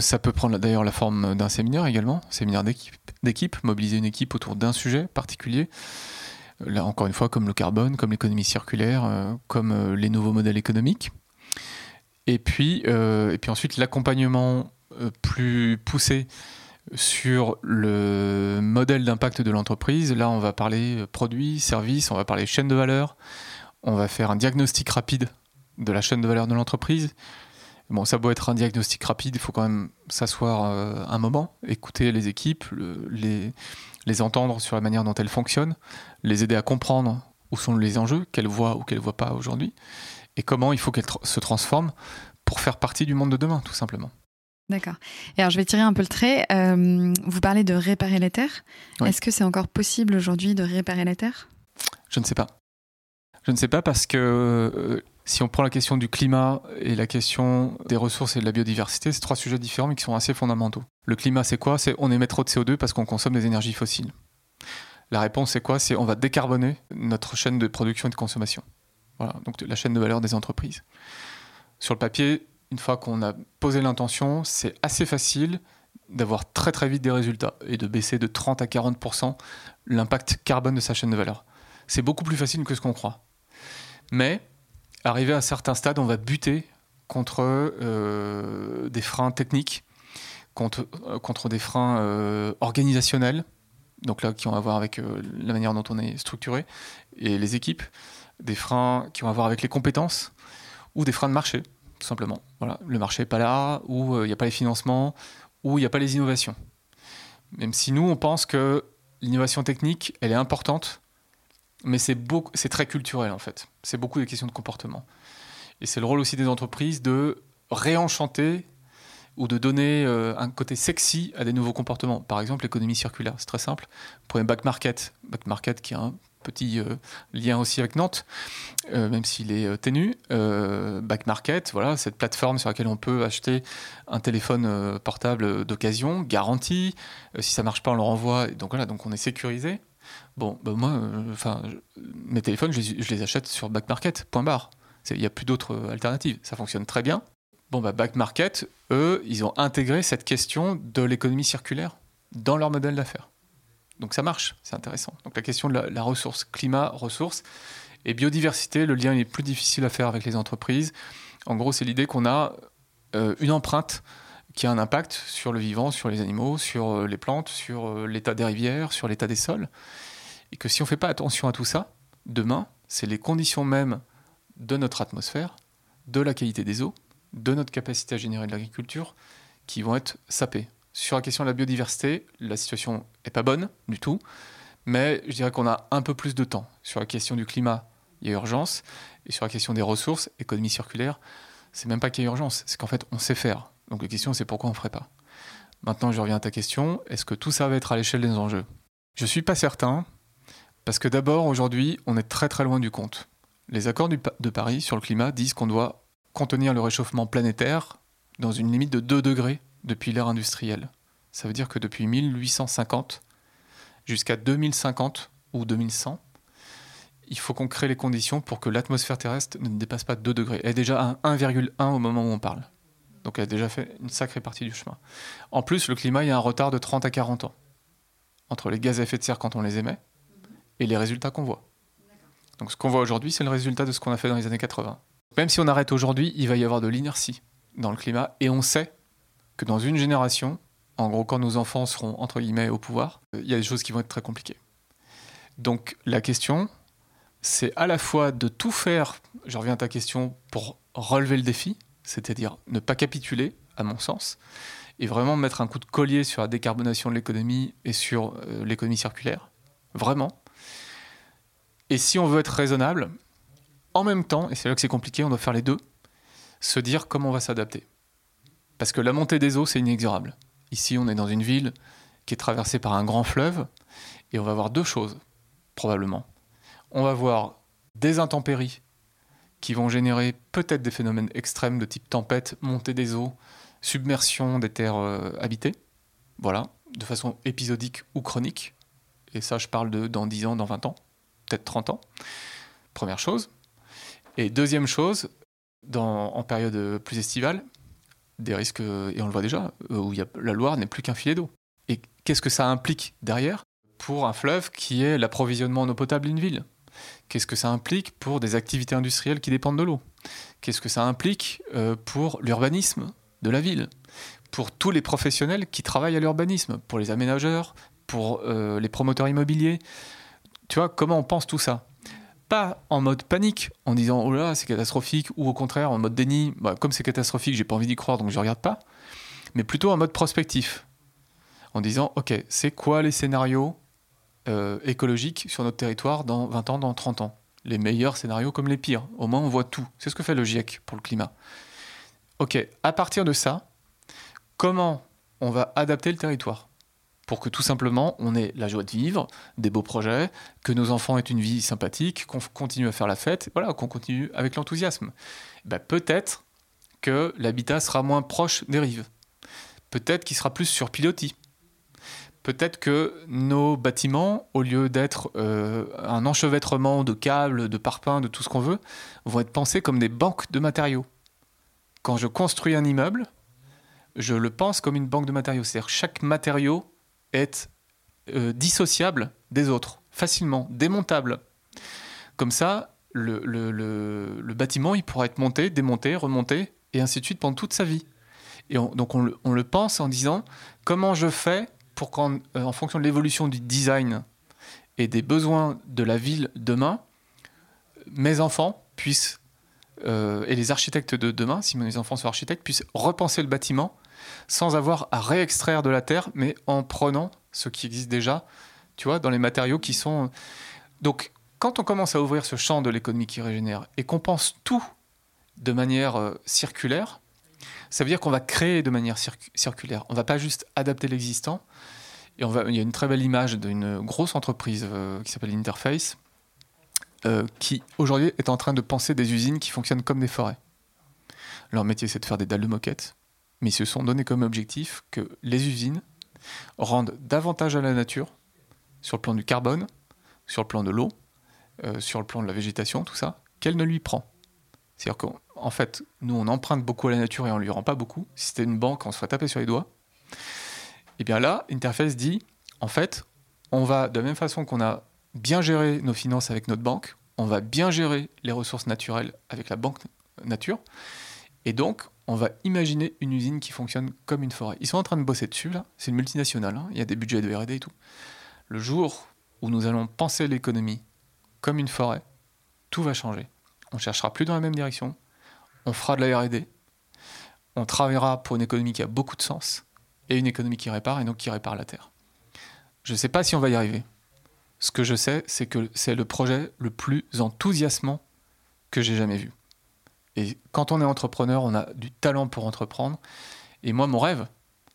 ça peut prendre d'ailleurs la forme d'un séminaire également, séminaire d'équipe, mobiliser une équipe autour d'un sujet particulier. Là, encore une fois, comme le carbone, comme l'économie circulaire, comme les nouveaux modèles économiques. Et puis, puis ensuite, l'accompagnement plus poussé sur le modèle d'impact de l'entreprise. Là, on va parler produits, services, on va parler chaîne de valeur, on va faire un diagnostic rapide de la chaîne de valeur de l'entreprise. Bon, ça doit être un diagnostic rapide, il faut quand même s'asseoir euh, un moment, écouter les équipes, les entendre sur la manière dont elles fonctionnent, les aider à comprendre où sont les enjeux, qu'elles voient ou qu'elles ne voient pas aujourd'hui, et comment il faut qu'elles se transforment pour faire partie du monde de demain, tout simplement. D'accord. Et alors, je vais tirer un peu le trait. Euh, vous parlez de réparer la Terre. Est-ce que c'est encore possible aujourd'hui de réparer la Terre Je ne sais pas. Je ne sais pas parce que euh, si on prend la question du climat et la question des ressources et de la biodiversité, c'est trois sujets différents mais qui sont assez fondamentaux. Le climat, c'est quoi? C'est on émet trop de CO2 parce qu'on consomme des énergies fossiles. La réponse, c'est quoi? C'est on va décarboner notre chaîne de production et de consommation. Voilà, donc la chaîne de valeur des entreprises. Sur le papier, une fois qu'on a posé l'intention, c'est assez facile d'avoir très très vite des résultats et de baisser de 30 à 40% l'impact carbone de sa chaîne de valeur. C'est beaucoup plus facile que ce qu'on croit. Mais, arrivé à un certain stade, on va buter contre euh, des freins techniques, contre, euh, des freins euh, organisationnels, donc là qui ont à voir avec la manière dont on est structuré, et les équipes, des freins qui ont à voir avec les compétences, ou des freins de marché tout simplement. Voilà, le marché n'est pas là, ou euh, il n'y a pas les financements, ou il n'y a pas les innovations. Même si nous, on pense que l'innovation technique, elle est importante, mais c'est, c'est très culturel en fait. C'est beaucoup des questions de comportement. Et c'est le rôle aussi des entreprises de réenchanter ou de donner euh, un côté sexy à des nouveaux comportements. Par exemple, l'économie circulaire, c'est très simple. Prenez Back Market, Back Market qui est un petit euh, lien aussi avec Nantes, euh, même s'il est ténu. Back Market, voilà, cette plateforme sur laquelle on peut acheter un téléphone portable d'occasion, garantie. si ça marche pas, on le renvoie. Donc voilà, donc on est sécurisé. Bon, bah, moi, enfin, mes téléphones, je les, achète sur Back Market. Point barre. Il n'y a plus d'autres alternatives. Ça fonctionne très bien. Bon, bah, Back Market, eux, ils ont intégré cette question de l'économie circulaire dans leur modèle d'affaires. Donc ça marche, c'est intéressant. Donc la question de la, ressource, climat, ressources et biodiversité, le lien est plus difficile à faire avec les entreprises. En gros, c'est l'idée qu'on a euh, une empreinte qui a un impact sur le vivant, sur les animaux, sur euh, les plantes, sur euh, l'état des rivières, sur l'état des sols. Et que si on ne fait pas attention à tout ça, demain, c'est les conditions mêmes de notre atmosphère, de la qualité des eaux, de notre capacité à générer de l'agriculture, qui vont être sapées. Sur la question de la biodiversité, la situation n'est pas bonne du tout, mais je dirais qu'on a un peu plus de temps. Sur la question du climat, il y a urgence, et sur la question des ressources, économie circulaire, c'est même pas qu'il y a urgence, c'est qu'en fait on sait faire. Donc la question c'est pourquoi on ne ferait pas. Maintenant je reviens à ta question, est-ce que tout ça va être à l'échelle des enjeux? Je ne suis pas certain, parce que d'abord aujourd'hui on est très très loin du compte. Les accords de Paris sur le climat disent qu'on doit contenir le réchauffement planétaire dans une limite de 2 degrés depuis l'ère industrielle. Ça veut dire que depuis 1850 jusqu'à 2050 ou 2100, il faut qu'on crée les conditions pour que l'atmosphère terrestre ne dépasse pas 2 degrés. Elle est déjà à 1,1 au moment où on parle. Donc elle a déjà fait une sacrée partie du chemin. En plus, le climat, il y a un retard de 30 à 40 ans entre les gaz à effet de serre quand on les émet et les résultats qu'on voit. Donc ce qu'on voit aujourd'hui, c'est le résultat de ce qu'on a fait dans les années 80. Même si on arrête aujourd'hui, il va y avoir de l'inertie dans le climat et on sait que dans une génération, en gros quand nos enfants seront entre guillemets au pouvoir, euh, il y a des choses qui vont être très compliquées. Donc la question, c'est à la fois de tout faire, je reviens à ta question, pour relever le défi, c'est-à-dire ne pas capituler, à mon sens, et vraiment mettre un coup de collier sur la décarbonation de l'économie et sur euh, l'économie circulaire, vraiment. Et si on veut être raisonnable, en même temps, et c'est là que c'est compliqué, on doit faire les deux, se dire comment on va s'adapter. Parce que la montée des eaux, c'est inexorable. Ici, on est dans une ville qui est traversée par un grand fleuve, et on va voir deux choses, probablement. On va voir des intempéries qui vont générer peut-être des phénomènes extrêmes de type tempête, montée des eaux, submersion des terres euh, habitées, voilà, de façon épisodique ou chronique. Et ça, je parle de dans 10 ans, dans 20 ans, peut-être 30 ans. Première chose. Et deuxième chose, en période plus estivale, des risques, et on le voit déjà, euh, où la Loire n'est plus qu'un filet d'eau. Et qu'est-ce que ça implique derrière pour un fleuve qui est l'approvisionnement en eau potable d'une ville? Qu'est-ce que ça implique pour des activités industrielles qui dépendent de l'eau? Qu'est-ce que ça implique euh, pour l'urbanisme de la ville? Pour tous les professionnels qui travaillent à l'urbanisme, pour les aménageurs, pour euh, les promoteurs immobiliers? Tu vois, comment on pense tout ça? Pas en mode panique, en disant oh là c'est catastrophique, ou au contraire en mode déni, bah, comme c'est catastrophique, j'ai pas envie d'y croire donc je regarde pas, mais plutôt en mode prospectif, en disant ok, c'est quoi les scénarios euh, écologiques sur notre territoire dans 20 ans, dans 30 ans? Les meilleurs scénarios comme les pires, au moins on voit tout. C'est ce que fait le GIEC pour le climat. Ok, à partir de ça, comment on va adapter le territoire? Pour que tout simplement on ait la joie de vivre, des beaux projets, que nos enfants aient une vie sympathique, qu'on continue à faire la fête, voilà, qu'on continue avec l'enthousiasme. Ben, peut-être que l'habitat sera moins proche des rives. Peut-être qu'il sera plus sur pilotis. Peut-être que nos bâtiments, au lieu d'être euh, un enchevêtrement de câbles, de parpaings, de tout ce qu'on veut, vont être pensés comme des banques de matériaux. Quand je construis un immeuble, je le pense comme une banque de matériaux. C'est-à-dire chaque matériau est euh, dissociable des autres, facilement, démontable. Comme ça, le, bâtiment, il pourra être monté, démonté, remonté, et ainsi de suite pendant toute sa vie. Et donc on le, pense en disant comment je fais pour qu'en euh, fonction de l'évolution du design et des besoins de la ville demain, mes enfants puissent, euh, et les architectes de demain, si mes enfants sont architectes, puissent repenser le bâtiment sans avoir à réextraire de la terre, mais en prenant ce qui existe déjà, tu vois, dans les matériaux qui sont. Donc, quand on commence à ouvrir ce champ de l'économie qui régénère et qu'on pense tout de manière euh, circulaire, ça veut dire qu'on va créer de manière circulaire. On va pas juste adapter l'existant. Et il y a une très belle image d'une grosse entreprise euh, qui s'appelle Interface, euh, qui aujourd'hui est en train de penser des usines qui fonctionnent comme des forêts. Leur métier, c'est de faire des dalles de moquette mais ils se sont donné comme objectif que les usines rendent davantage à la nature, sur le plan du carbone, sur le plan de l'eau, euh, sur le plan de la végétation, tout ça, qu'elle ne lui prend. C'est-à-dire qu'en fait, nous, on emprunte beaucoup à la nature et on ne lui rend pas beaucoup. Si c'était une banque, on se ferait taper sur les doigts. Et eh bien là, Interface dit, en fait, on va, de la même façon qu'on a bien géré nos finances avec notre banque, on va bien gérer les ressources naturelles avec la banque nature. Et donc, on va imaginer une usine qui fonctionne comme une forêt. Ils sont en train de bosser dessus, là. C'est une multinationale, hein. il y a des budgets de RD et tout. Le jour où nous allons penser l'économie comme une forêt, tout va changer. On cherchera plus dans la même direction, on fera de la RD, on travaillera pour une économie qui a beaucoup de sens, et une économie qui répare, et donc qui répare la Terre. Je ne sais pas si on va y arriver. Ce que je sais, c'est que c'est le projet le plus enthousiasmant que j'ai jamais vu. Et quand on est entrepreneur, on a du talent pour entreprendre. Et moi, mon rêve,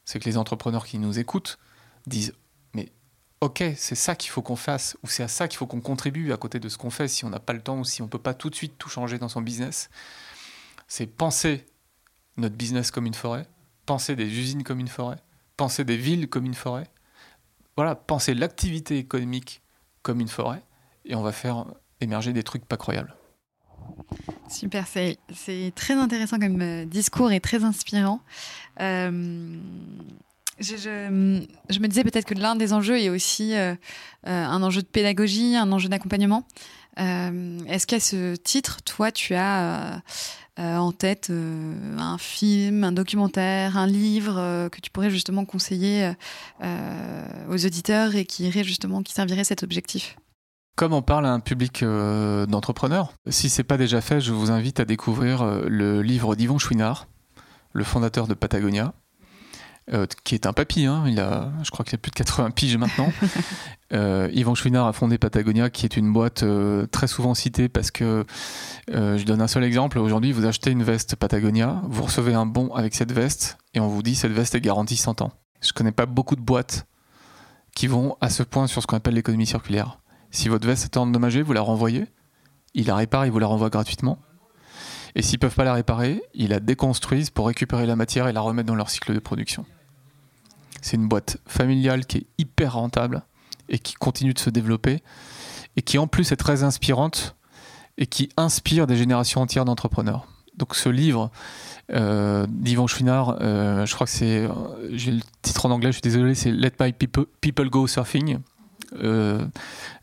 c'est que les entrepreneurs qui nous écoutent disent Mais ok, c'est ça qu'il faut qu'on fasse, ou c'est à ça qu'il faut qu'on contribue à côté de ce qu'on fait si on n'a pas le temps ou si on ne peut pas tout de suite tout changer dans son business. C'est penser notre business comme une forêt, penser des usines comme une forêt, penser des villes comme une forêt. Voilà, penser l'activité économique comme une forêt. Et on va faire émerger des trucs pas croyables. Super, c'est très intéressant comme euh, discours et très inspirant. Euh, je, me disais peut-être que l'un des enjeux est aussi euh, un enjeu de pédagogie, un enjeu d'accompagnement. Est-ce qu'à ce titre, toi, tu as en tête un film, un documentaire, un livre que tu pourrais justement conseiller aux auditeurs et qui irait justement, qui servirait cet objectif? Comme on parle à un public euh, d'entrepreneurs, si c'est pas déjà fait, je vous invite à découvrir euh, le livre d'Yvon Chouinard, le fondateur de Patagonia, euh, qui est un papy. Hein, il a, je crois qu'il a plus de 80 piges maintenant. <laughs> Yvon Chouinard a fondé Patagonia, qui est une boîte très souvent citée parce que, je donne un seul exemple, aujourd'hui vous achetez une veste Patagonia, vous recevez un bon avec cette veste et on vous dit cette veste est garantie 100 ans. Je connais pas beaucoup de boîtes qui vont à ce point sur ce qu'on appelle l'économie circulaire. Si votre veste est endommagée, vous la renvoyez. Il la répare, il vous la renvoie gratuitement. Et s'ils ne peuvent pas la réparer, ils la déconstruisent pour récupérer la matière et la remettre dans leur cycle de production. C'est une boîte familiale qui est hyper rentable et qui continue de se développer et qui en plus est très inspirante et qui inspire des générations entières d'entrepreneurs. Donc ce livre euh, d'Yvon Chouinard, euh, je crois que c'est, j'ai le titre en anglais, je suis désolé, c'est Let My People Go Surfing euh,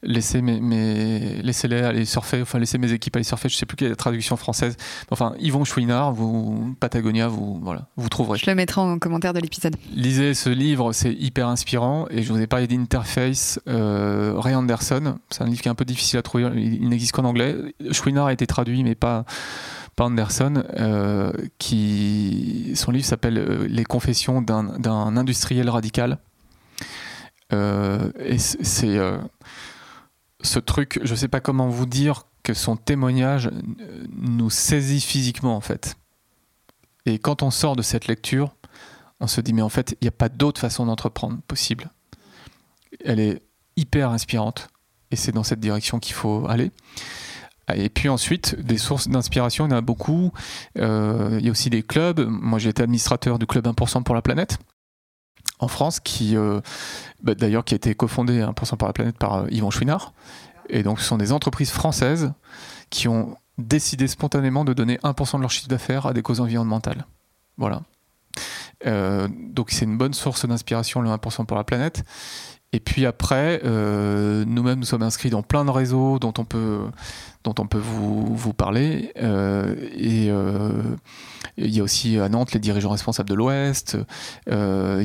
laissez, mes, mes, laissez-les aller surfer, enfin laissez mes équipes aller surfer, je sais plus quelle est la traduction française. Enfin, Yvon Chouinard, vous, Patagonia, vous, voilà, vous trouverez. Je le mettrai en commentaire de l'épisode. Lisez ce livre, c'est hyper inspirant. Et je vous ai parlé d'Interface, euh, Ray Anderson. C'est un livre qui est un peu difficile à trouver, il, n'existe qu'en anglais. Chouinard a été traduit, mais pas, pas Anderson. Euh, qui, son livre s'appelle euh, Les confessions d'un industriel radical. Euh, et c'est euh, ce truc, je sais pas comment vous dire que son témoignage nous saisit physiquement en fait. Et quand on sort de cette lecture, on se dit mais en fait il n'y a pas d'autre façon d'entreprendre possible. Elle est hyper inspirante et c'est dans cette direction qu'il faut aller. Et puis ensuite, des sources d'inspiration, il y en a beaucoup. Euh, il y a aussi des clubs. Moi, j'ai été administrateur du club 1% pour la planète, en France, qui euh, bah, d'ailleurs qui a été cofondé 1% par la planète par Yvon Chouinard. Et donc, ce sont des entreprises françaises qui ont décidé spontanément de donner 1% de leur chiffre d'affaires à des causes environnementales. Voilà. Euh, donc, c'est une bonne source d'inspiration, le 1% pour la planète. Et puis après, euh, nous-mêmes, nous sommes inscrits dans plein de réseaux dont on peut, dont on peut vous, parler. Euh, et euh, il y a aussi à Nantes les dirigeants responsables de l'Ouest. on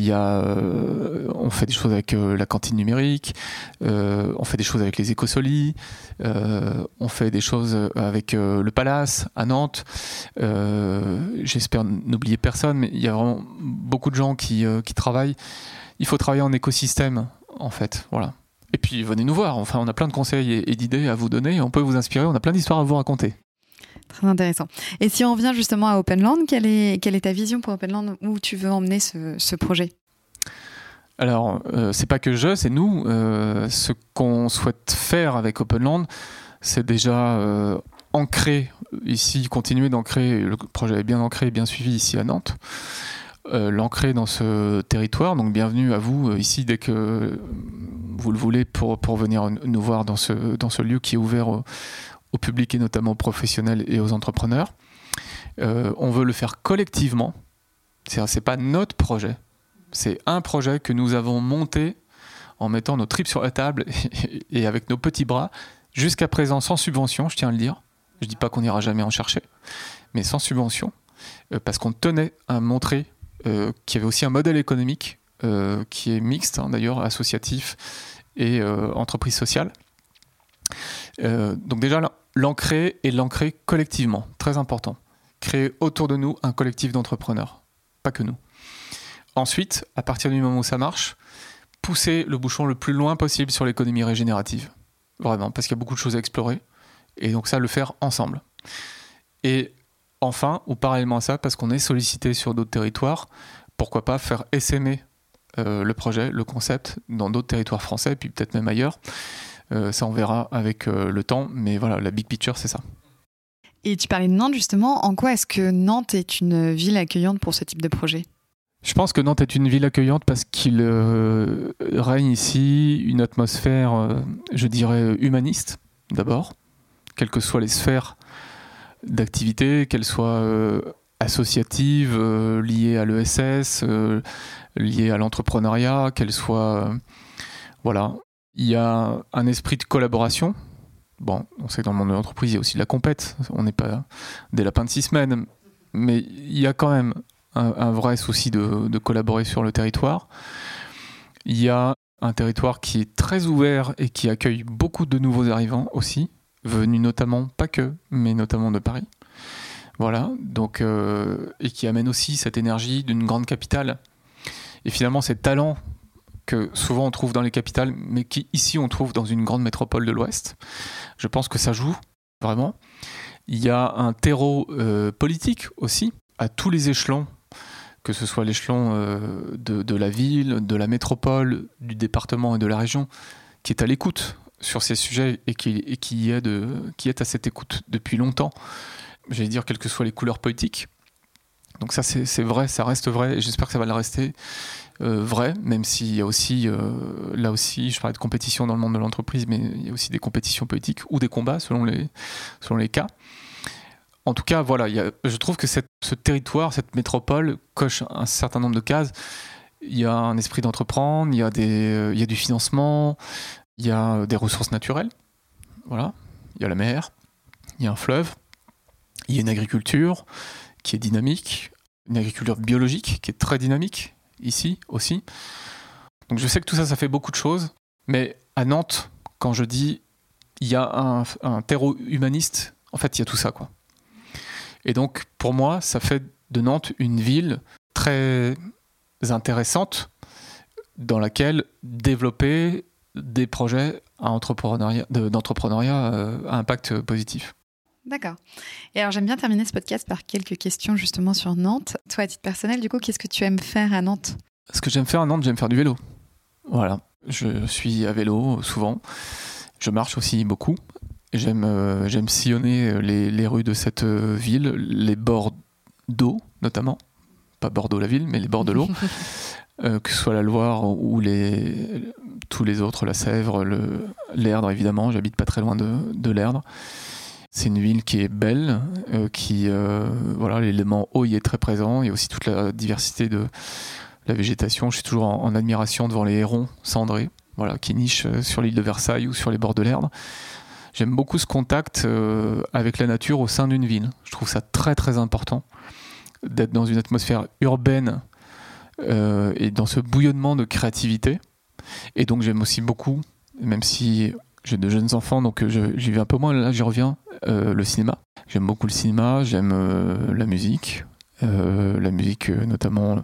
fait des choses avec la cantine numérique. on fait des choses avec les écosolis. on fait des choses avec le Palace à Nantes. J'espère n'oublier personne, mais il y a vraiment beaucoup de gens qui travaillent. Il faut travailler en écosystème en fait. Voilà. Et puis venez nous voir. Enfin, on a plein de conseils et, d'idées à vous donner. On peut vous inspirer. On a plein d'histoires à vous raconter. Très intéressant. Et si on revient justement à Openland, quelle est, quelle est ta vision pour Openland? Où tu veux emmener ce, projet? Alors, euh, c'est pas que je, c'est nous. Euh, ce qu'on souhaite faire avec Openland, c'est déjà euh, ancrer ici, continuer d'ancrer. Le projet est bien ancré, bien suivi ici à Nantes. Euh, l'ancrer dans ce territoire. Donc bienvenue à vous euh, ici dès que vous le voulez pour, pour venir nous voir dans ce, dans ce lieu qui est ouvert au, public et notamment aux professionnels et aux entrepreneurs. Euh, on veut le faire collectivement. C'est pas notre projet. C'est un projet que nous avons monté en mettant nos tripes sur la table <laughs> et, avec nos petits bras, jusqu'à présent sans subvention, je tiens à le dire. Je dis pas qu'on n'ira jamais en chercher, mais sans subvention, parce qu'on tenait à montrer qui avait aussi un modèle économique euh, qui est mixte, hein, d'ailleurs, associatif et euh, entreprise sociale. donc déjà, l'ancrer et l'ancrer collectivement, très important. Créer autour de nous un collectif d'entrepreneurs, pas que nous. Ensuite, à partir du moment où ça marche, pousser le bouchon le plus loin possible sur l'économie régénérative. Vraiment, parce qu'il y a beaucoup de choses à explorer. Et donc ça, le faire ensemble. Et enfin, ou parallèlement à ça, parce qu'on est sollicité sur d'autres territoires, pourquoi pas faire essaimer euh, le projet, le concept dans d'autres territoires français, puis peut-être même ailleurs. Euh, ça, on verra avec euh, le temps, mais voilà, la big picture, c'est ça. Et tu parlais de Nantes justement. En quoi est-ce que Nantes est une ville accueillante pour ce type de projet? Je pense que Nantes est une ville accueillante parce qu'il règne ici une atmosphère, je dirais, humaniste, d'abord, quelles que soient les sphères d'activités, qu'elles soient euh, associatives, euh, liées à l'ESS, euh, liées à l'entrepreneuriat, qu'elles soient... voilà. Il y a un esprit de collaboration. Bon, on sait que dans le monde de l'entreprise, il y a aussi de la compète. On n'est pas des lapins de six semaines. Mais il y a quand même un, vrai souci de, de, collaborer sur le territoire. Il y a un territoire qui est très ouvert et qui accueille beaucoup de nouveaux arrivants aussi venu notamment, pas que, mais notamment de Paris. Voilà, donc, euh, et qui amène aussi cette énergie d'une grande capitale. Et finalement, ces talents que souvent on trouve dans les capitales, mais qui ici on trouve dans une grande métropole de l'Ouest, je pense que ça joue vraiment. Il y a un terreau euh, politique aussi, à tous les échelons, que ce soit l'échelon euh, de, la ville, de la métropole, du département et de la région, qui est à l'écoute sur ces sujets et qui, est à cette écoute depuis longtemps, j'allais dire quelles que soient les couleurs politiques. Donc ça c'est vrai, ça reste vrai et j'espère que ça va le rester euh, vrai, même s'il y a aussi, euh, là aussi, je parlais de compétition dans le monde de l'entreprise, mais il y a aussi des compétitions politiques ou des combats selon les, cas. En tout cas, voilà, je trouve que ce territoire, cette métropole coche un certain nombre de cases. Il y a un esprit d'entreprendre, il, y a des, il y a du financement, Il y a des ressources naturelles. Voilà. Il y a la mer, il y a un fleuve, il y a une agriculture qui est dynamique, une agriculture biologique qui est très dynamique ici aussi. Donc je sais que tout ça, ça fait beaucoup de choses, mais à Nantes, quand je dis il y a un, un terreau humaniste, en fait, il y a tout ça, quoi. Et donc, pour moi, ça fait de Nantes une ville très intéressante dans laquelle développer des projets d'entrepreneuriat euh, à impact positif. D'accord. Et alors j'aime bien terminer ce podcast par quelques questions justement sur Nantes. Toi, à titre personnel, du coup, qu'est-ce que tu aimes faire à Nantes? Ce que j'aime faire à Nantes, j'aime faire du vélo. Voilà. Je suis à vélo souvent. Je marche aussi beaucoup. J'aime euh, sillonner les, les, rues de cette euh, ville, les bords d'eau notamment. Pas Bordeaux la ville, mais les bords de l'eau. <laughs> Euh, que ce soit la Loire ou les, tous les autres, la Sèvre, l'Erdre évidemment, j'habite pas très loin de, de l'Erdre. C'est une ville qui est belle, euh, qui euh, voilà l'élément eau y est très présent. Il y a aussi toute la diversité de la végétation. Je suis toujours en, admiration devant les hérons cendrés, voilà, qui nichent sur l'île de Versailles ou sur les bords de l'Erdre. J'aime beaucoup ce contact avec la nature au sein d'une ville. Je trouve ça très très important d'être dans une atmosphère urbaine euh, et dans ce bouillonnement de créativité. Et donc j'aime aussi beaucoup, même si j'ai de jeunes enfants, donc euh, j'y vais un peu moins, là j'y reviens, euh, le cinéma. J'aime beaucoup le cinéma, j'aime la musique, la musique notamment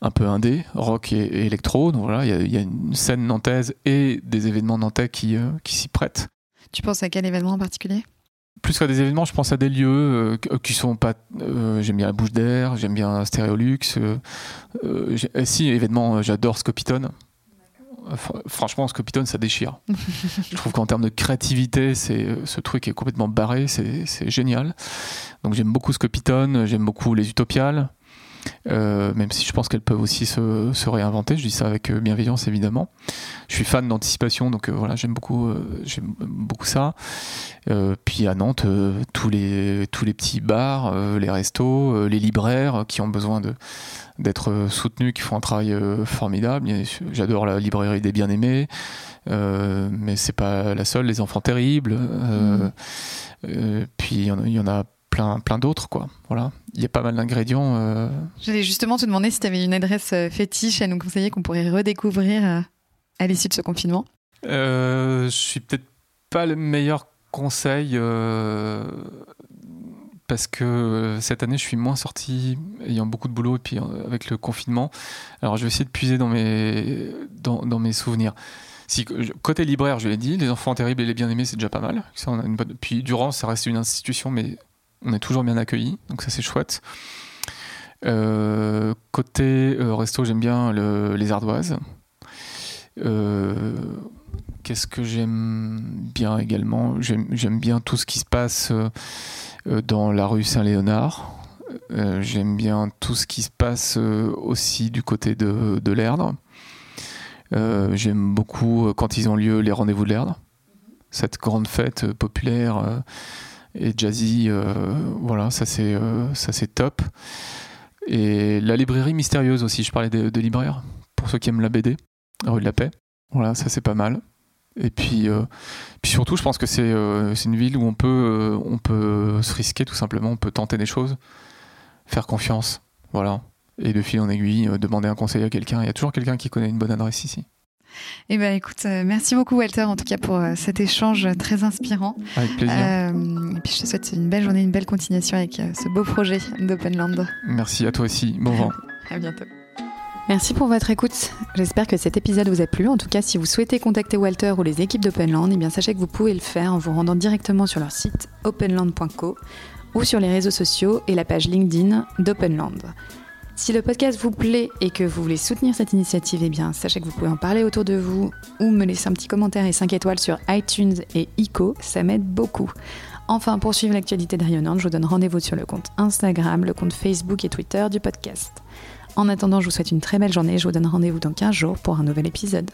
un peu indé, rock et, électro. Donc voilà, il y, y, a une scène nantaise et des événements nantais qui, qui s'y prêtent. Tu penses à quel événement en particulier? Plus qu'à des événements, je pense à des lieux euh, qui sont pas. Euh, j'aime bien la bouche d'air, j'aime bien Stéréolux. Euh, si, événements, j'adore Scopitone. Franchement, Scopitone, ça déchire. <laughs> je trouve qu'en termes de créativité, c'est ce truc est complètement barré, c'est génial. Donc j'aime beaucoup Scopitone, j'aime beaucoup les Utopiales. Euh, même si je pense qu'elles peuvent aussi se, se, réinventer. Je dis ça avec euh, bienveillance évidemment. Je suis fan d'anticipation, donc euh, voilà, j'aime beaucoup, j'aime beaucoup ça. puis à Nantes, tous les tous les petits bars, les restos, les libraires qui ont besoin de d'être soutenus, qui font un travail formidable. J'adore la librairie des bien-aimés, mais c'est pas la seule. Les enfants terribles. Mmh. puis il y, y, en a plein, plein d'autres, quoi. Voilà. Il y a pas mal d'ingrédients. Euh... J'allais justement te demander si tu avais une adresse euh, fétiche à nous conseiller qu'on pourrait redécouvrir euh, à l'issue de ce confinement. Euh, je suis peut-être pas le meilleur conseil parce que cette année je suis moins sorti ayant beaucoup de boulot et puis avec le confinement. Alors je vais essayer de puiser dans mes, dans, mes souvenirs. Côté libraire, je l'ai dit, les enfants terribles et les bien-aimés, c'est déjà pas mal. Puis Durand, ça reste une institution, mais on est toujours bien accueillis, donc ça c'est chouette. Euh, côté euh, resto, j'aime bien les ardoises. Euh, qu'est-ce que j'aime bien également? J'aime bien tout ce qui se passe dans la rue Saint-Léonard. j'aime bien tout ce qui se passe aussi du côté de, de l'Erdre. j'aime beaucoup quand ils ont lieu les rendez-vous de l'Erdre. Cette grande fête populaire et jazzy. Euh, voilà, ça c'est euh, top. Et la librairie mystérieuse aussi. Je parlais de, libraire pour ceux qui aiment la BD, rue de la Paix. Voilà, ça c'est pas mal. Et puis, euh, puis surtout, je pense que c'est une ville où on peut, on peut se risquer tout simplement, on peut tenter des choses, faire confiance. Voilà. Et de fil en aiguille, demander un conseil à quelqu'un. Il y a toujours quelqu'un qui connaît une bonne adresse ici. Eh ben, écoute, euh, merci beaucoup Walter en tout cas pour euh, cet échange très inspirant. Avec plaisir. Euh, et puis je te souhaite une belle journée, une belle continuation avec ce beau projet d'Openland. Merci à toi aussi. Bon vent. <laughs> à bientôt. Merci pour votre écoute. J'espère que cet épisode vous a plu. En tout cas, si vous souhaitez contacter Walter ou les équipes d'Openland, eh bien sachez que vous pouvez le faire en vous rendant directement sur leur site openland.co ou sur les réseaux sociaux et la page LinkedIn d'Openland. Si le podcast vous plaît et que vous voulez soutenir cette initiative, eh bien, sachez que vous pouvez en parler autour de vous ou me laisser un petit commentaire et 5 étoiles sur iTunes et ICO, ça m'aide beaucoup. Enfin, pour suivre l'actualité de Rayonnante, je vous donne rendez-vous sur le compte Instagram, le compte Facebook et Twitter du podcast. En attendant, je vous souhaite une très belle journée et je vous donne rendez-vous dans 15 jours pour un nouvel épisode.